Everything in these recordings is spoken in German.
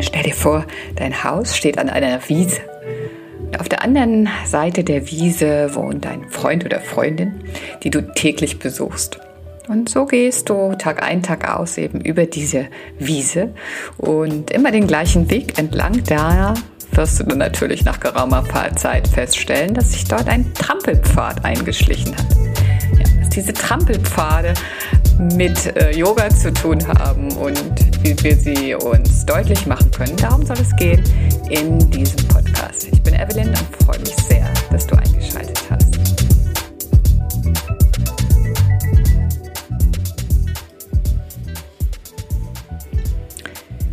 Stell dir vor, dein Haus steht an einer Wiese. Auf der anderen Seite der Wiese wohnt ein Freund oder Freundin, die du täglich besuchst. Und so gehst du Tag ein, Tag aus eben über diese Wiese und immer den gleichen Weg entlang. Da wirst du natürlich nach geraumer Zeit feststellen, dass sich dort ein Trampelpfad eingeschlichen hat. Ja, diese Trampelpfade mit äh, Yoga zu tun haben und wie wir sie uns deutlich machen können. Darum soll es gehen in diesem Podcast. Ich bin Evelyn und freue mich sehr, dass du eingeschaltet hast.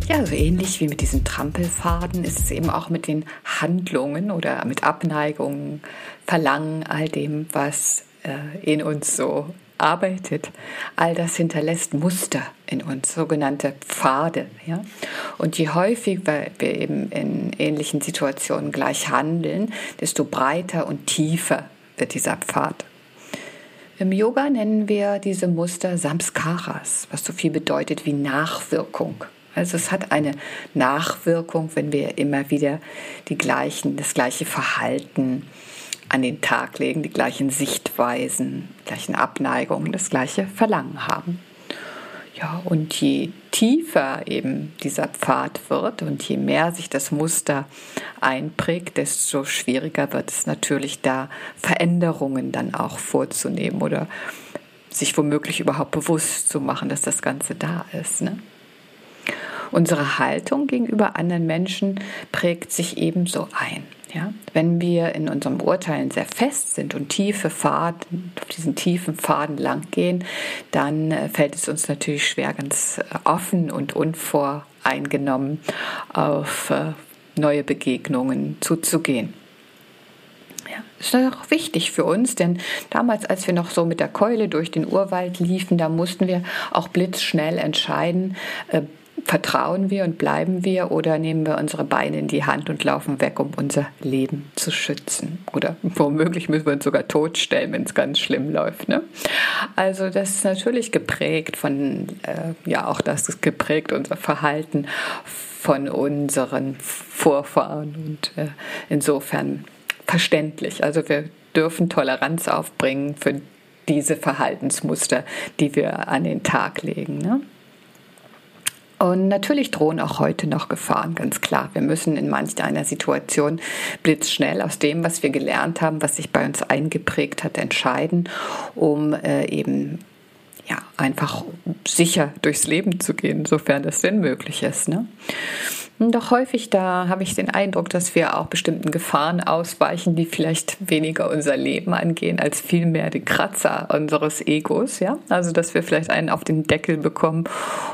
Ja, so ähnlich wie mit diesen Trampelfaden ist es eben auch mit den Handlungen oder mit Abneigungen, Verlangen, all dem, was in uns so arbeitet, all das hinterlässt Muster in uns, sogenannte Pfade. Ja? Und je häufiger wir eben in ähnlichen Situationen gleich handeln, desto breiter und tiefer wird dieser Pfad. Im Yoga nennen wir diese Muster Samskaras, was so viel bedeutet wie Nachwirkung. Also es hat eine Nachwirkung, wenn wir immer wieder die gleichen, das gleiche Verhalten an den Tag legen, die gleichen Sichtweisen, gleichen Abneigungen, das gleiche Verlangen haben. Ja, und je tiefer eben dieser Pfad wird und je mehr sich das Muster einprägt, desto schwieriger wird es natürlich da Veränderungen dann auch vorzunehmen oder sich womöglich überhaupt bewusst zu machen, dass das Ganze da ist. Ne? Unsere Haltung gegenüber anderen Menschen prägt sich ebenso ein. Ja, wenn wir in unserem Urteilen sehr fest sind und tiefe Faden, auf diesen tiefen Faden lang gehen, dann äh, fällt es uns natürlich schwer, ganz äh, offen und unvoreingenommen auf äh, neue Begegnungen zuzugehen. Ja, ist auch wichtig für uns, denn damals, als wir noch so mit der Keule durch den Urwald liefen, da mussten wir auch blitzschnell entscheiden, Vertrauen wir und bleiben wir oder nehmen wir unsere Beine in die Hand und laufen weg, um unser Leben zu schützen? Oder womöglich müssen wir uns sogar totstellen, wenn es ganz schlimm läuft. Ne? Also das ist natürlich geprägt von, äh, ja auch das ist geprägt unser Verhalten von unseren Vorfahren und äh, insofern verständlich. Also wir dürfen Toleranz aufbringen für diese Verhaltensmuster, die wir an den Tag legen. Ne? Und natürlich drohen auch heute noch Gefahren, ganz klar. Wir müssen in manch einer Situation blitzschnell aus dem, was wir gelernt haben, was sich bei uns eingeprägt hat, entscheiden, um äh, eben ja, einfach sicher durchs Leben zu gehen, sofern das denn möglich ist. Ne? Doch häufig da habe ich den Eindruck, dass wir auch bestimmten Gefahren ausweichen, die vielleicht weniger unser Leben angehen, als vielmehr die Kratzer unseres Egos, ja. Also, dass wir vielleicht einen auf den Deckel bekommen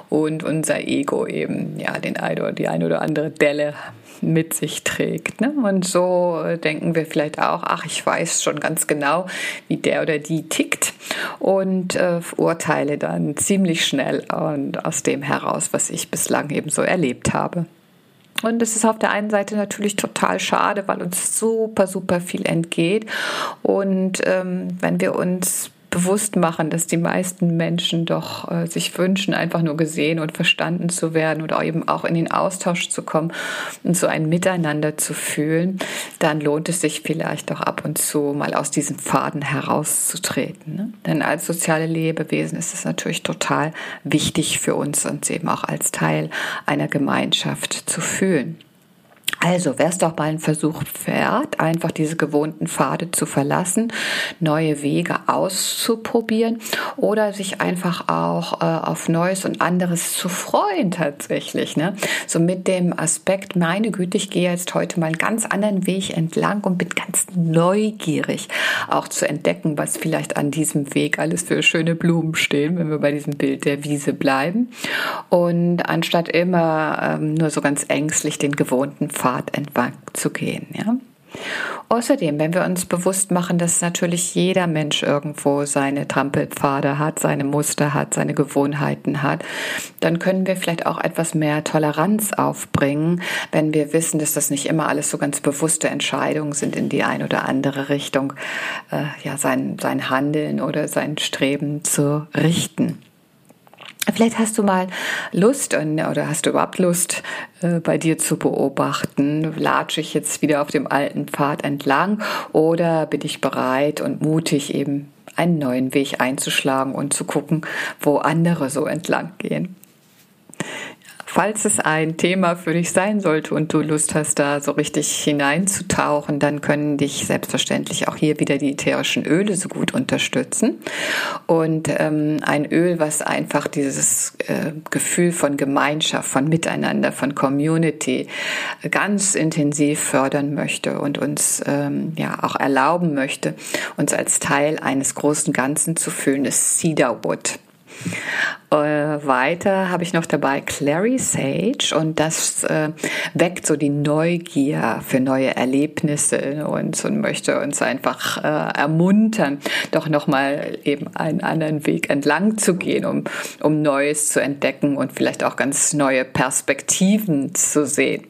und unser Ego eben, ja, den ein oder die eine oder andere Delle mit sich trägt. Ne? Und so denken wir vielleicht auch, ach, ich weiß schon ganz genau, wie der oder die tickt und äh, urteile dann ziemlich schnell und aus dem heraus, was ich bislang eben so erlebt habe. Und es ist auf der einen Seite natürlich total schade, weil uns super, super viel entgeht. Und ähm, wenn wir uns bewusst machen, dass die meisten Menschen doch äh, sich wünschen, einfach nur gesehen und verstanden zu werden oder eben auch in den Austausch zu kommen und so ein Miteinander zu fühlen, dann lohnt es sich vielleicht auch ab und zu mal aus diesem Faden herauszutreten. Ne? Denn als soziale Lebewesen ist es natürlich total wichtig für uns, uns eben auch als Teil einer Gemeinschaft zu fühlen. Also, wer es doch mal einen Versuch fährt, einfach diese gewohnten Pfade zu verlassen, neue Wege auszuprobieren oder sich einfach auch äh, auf Neues und anderes zu freuen tatsächlich. Ne? So mit dem Aspekt, meine Güte, ich gehe jetzt heute mal einen ganz anderen Weg entlang und bin ganz neugierig, auch zu entdecken, was vielleicht an diesem Weg alles für schöne Blumen stehen, wenn wir bei diesem Bild der Wiese bleiben. Und anstatt immer ähm, nur so ganz ängstlich den gewohnten Pfad entlang zu gehen. Ja? Außerdem, wenn wir uns bewusst machen, dass natürlich jeder Mensch irgendwo seine Trampelpfade hat, seine Muster hat, seine Gewohnheiten hat, dann können wir vielleicht auch etwas mehr Toleranz aufbringen, wenn wir wissen, dass das nicht immer alles so ganz bewusste Entscheidungen sind in die eine oder andere Richtung, äh, ja, sein, sein Handeln oder sein Streben zu richten. Vielleicht hast du mal Lust oder hast du überhaupt Lust, äh, bei dir zu beobachten? Latsche ich jetzt wieder auf dem alten Pfad entlang oder bin ich bereit und mutig eben einen neuen Weg einzuschlagen und zu gucken, wo andere so entlang gehen? Falls es ein Thema für dich sein sollte und du Lust hast, da so richtig hineinzutauchen, dann können dich selbstverständlich auch hier wieder die ätherischen Öle so gut unterstützen. Und ähm, ein Öl, was einfach dieses äh, Gefühl von Gemeinschaft, von Miteinander, von Community ganz intensiv fördern möchte und uns ähm, ja auch erlauben möchte, uns als Teil eines großen Ganzen zu fühlen, ist Cedarwood. Äh, weiter habe ich noch dabei Clary Sage und das äh, weckt so die Neugier für neue Erlebnisse in uns und möchte uns einfach äh, ermuntern, doch nochmal eben einen anderen Weg entlang zu gehen, um, um Neues zu entdecken und vielleicht auch ganz neue Perspektiven zu sehen.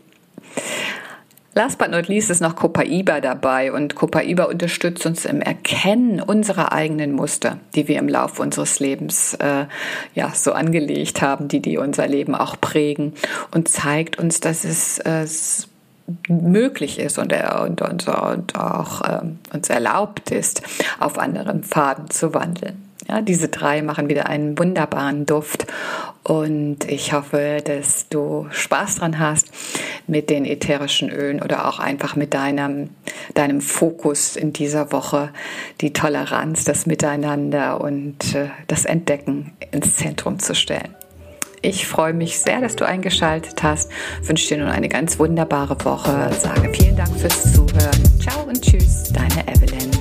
Last but not least ist noch Copaiba dabei und Copaiba unterstützt uns im Erkennen unserer eigenen Muster, die wir im Laufe unseres Lebens äh, ja so angelegt haben, die die unser Leben auch prägen und zeigt uns, dass es äh, möglich ist und, und, und, und auch äh, uns erlaubt ist, auf anderen Pfaden zu wandeln. Ja, diese drei machen wieder einen wunderbaren Duft und ich hoffe, dass du Spaß dran hast mit den ätherischen Ölen oder auch einfach mit deinem, deinem Fokus in dieser Woche, die Toleranz, das Miteinander und äh, das Entdecken ins Zentrum zu stellen. Ich freue mich sehr, dass du eingeschaltet hast. Wünsche dir nun eine ganz wunderbare Woche. Sage vielen Dank fürs Zuhören. Ciao und tschüss, deine Evelyn.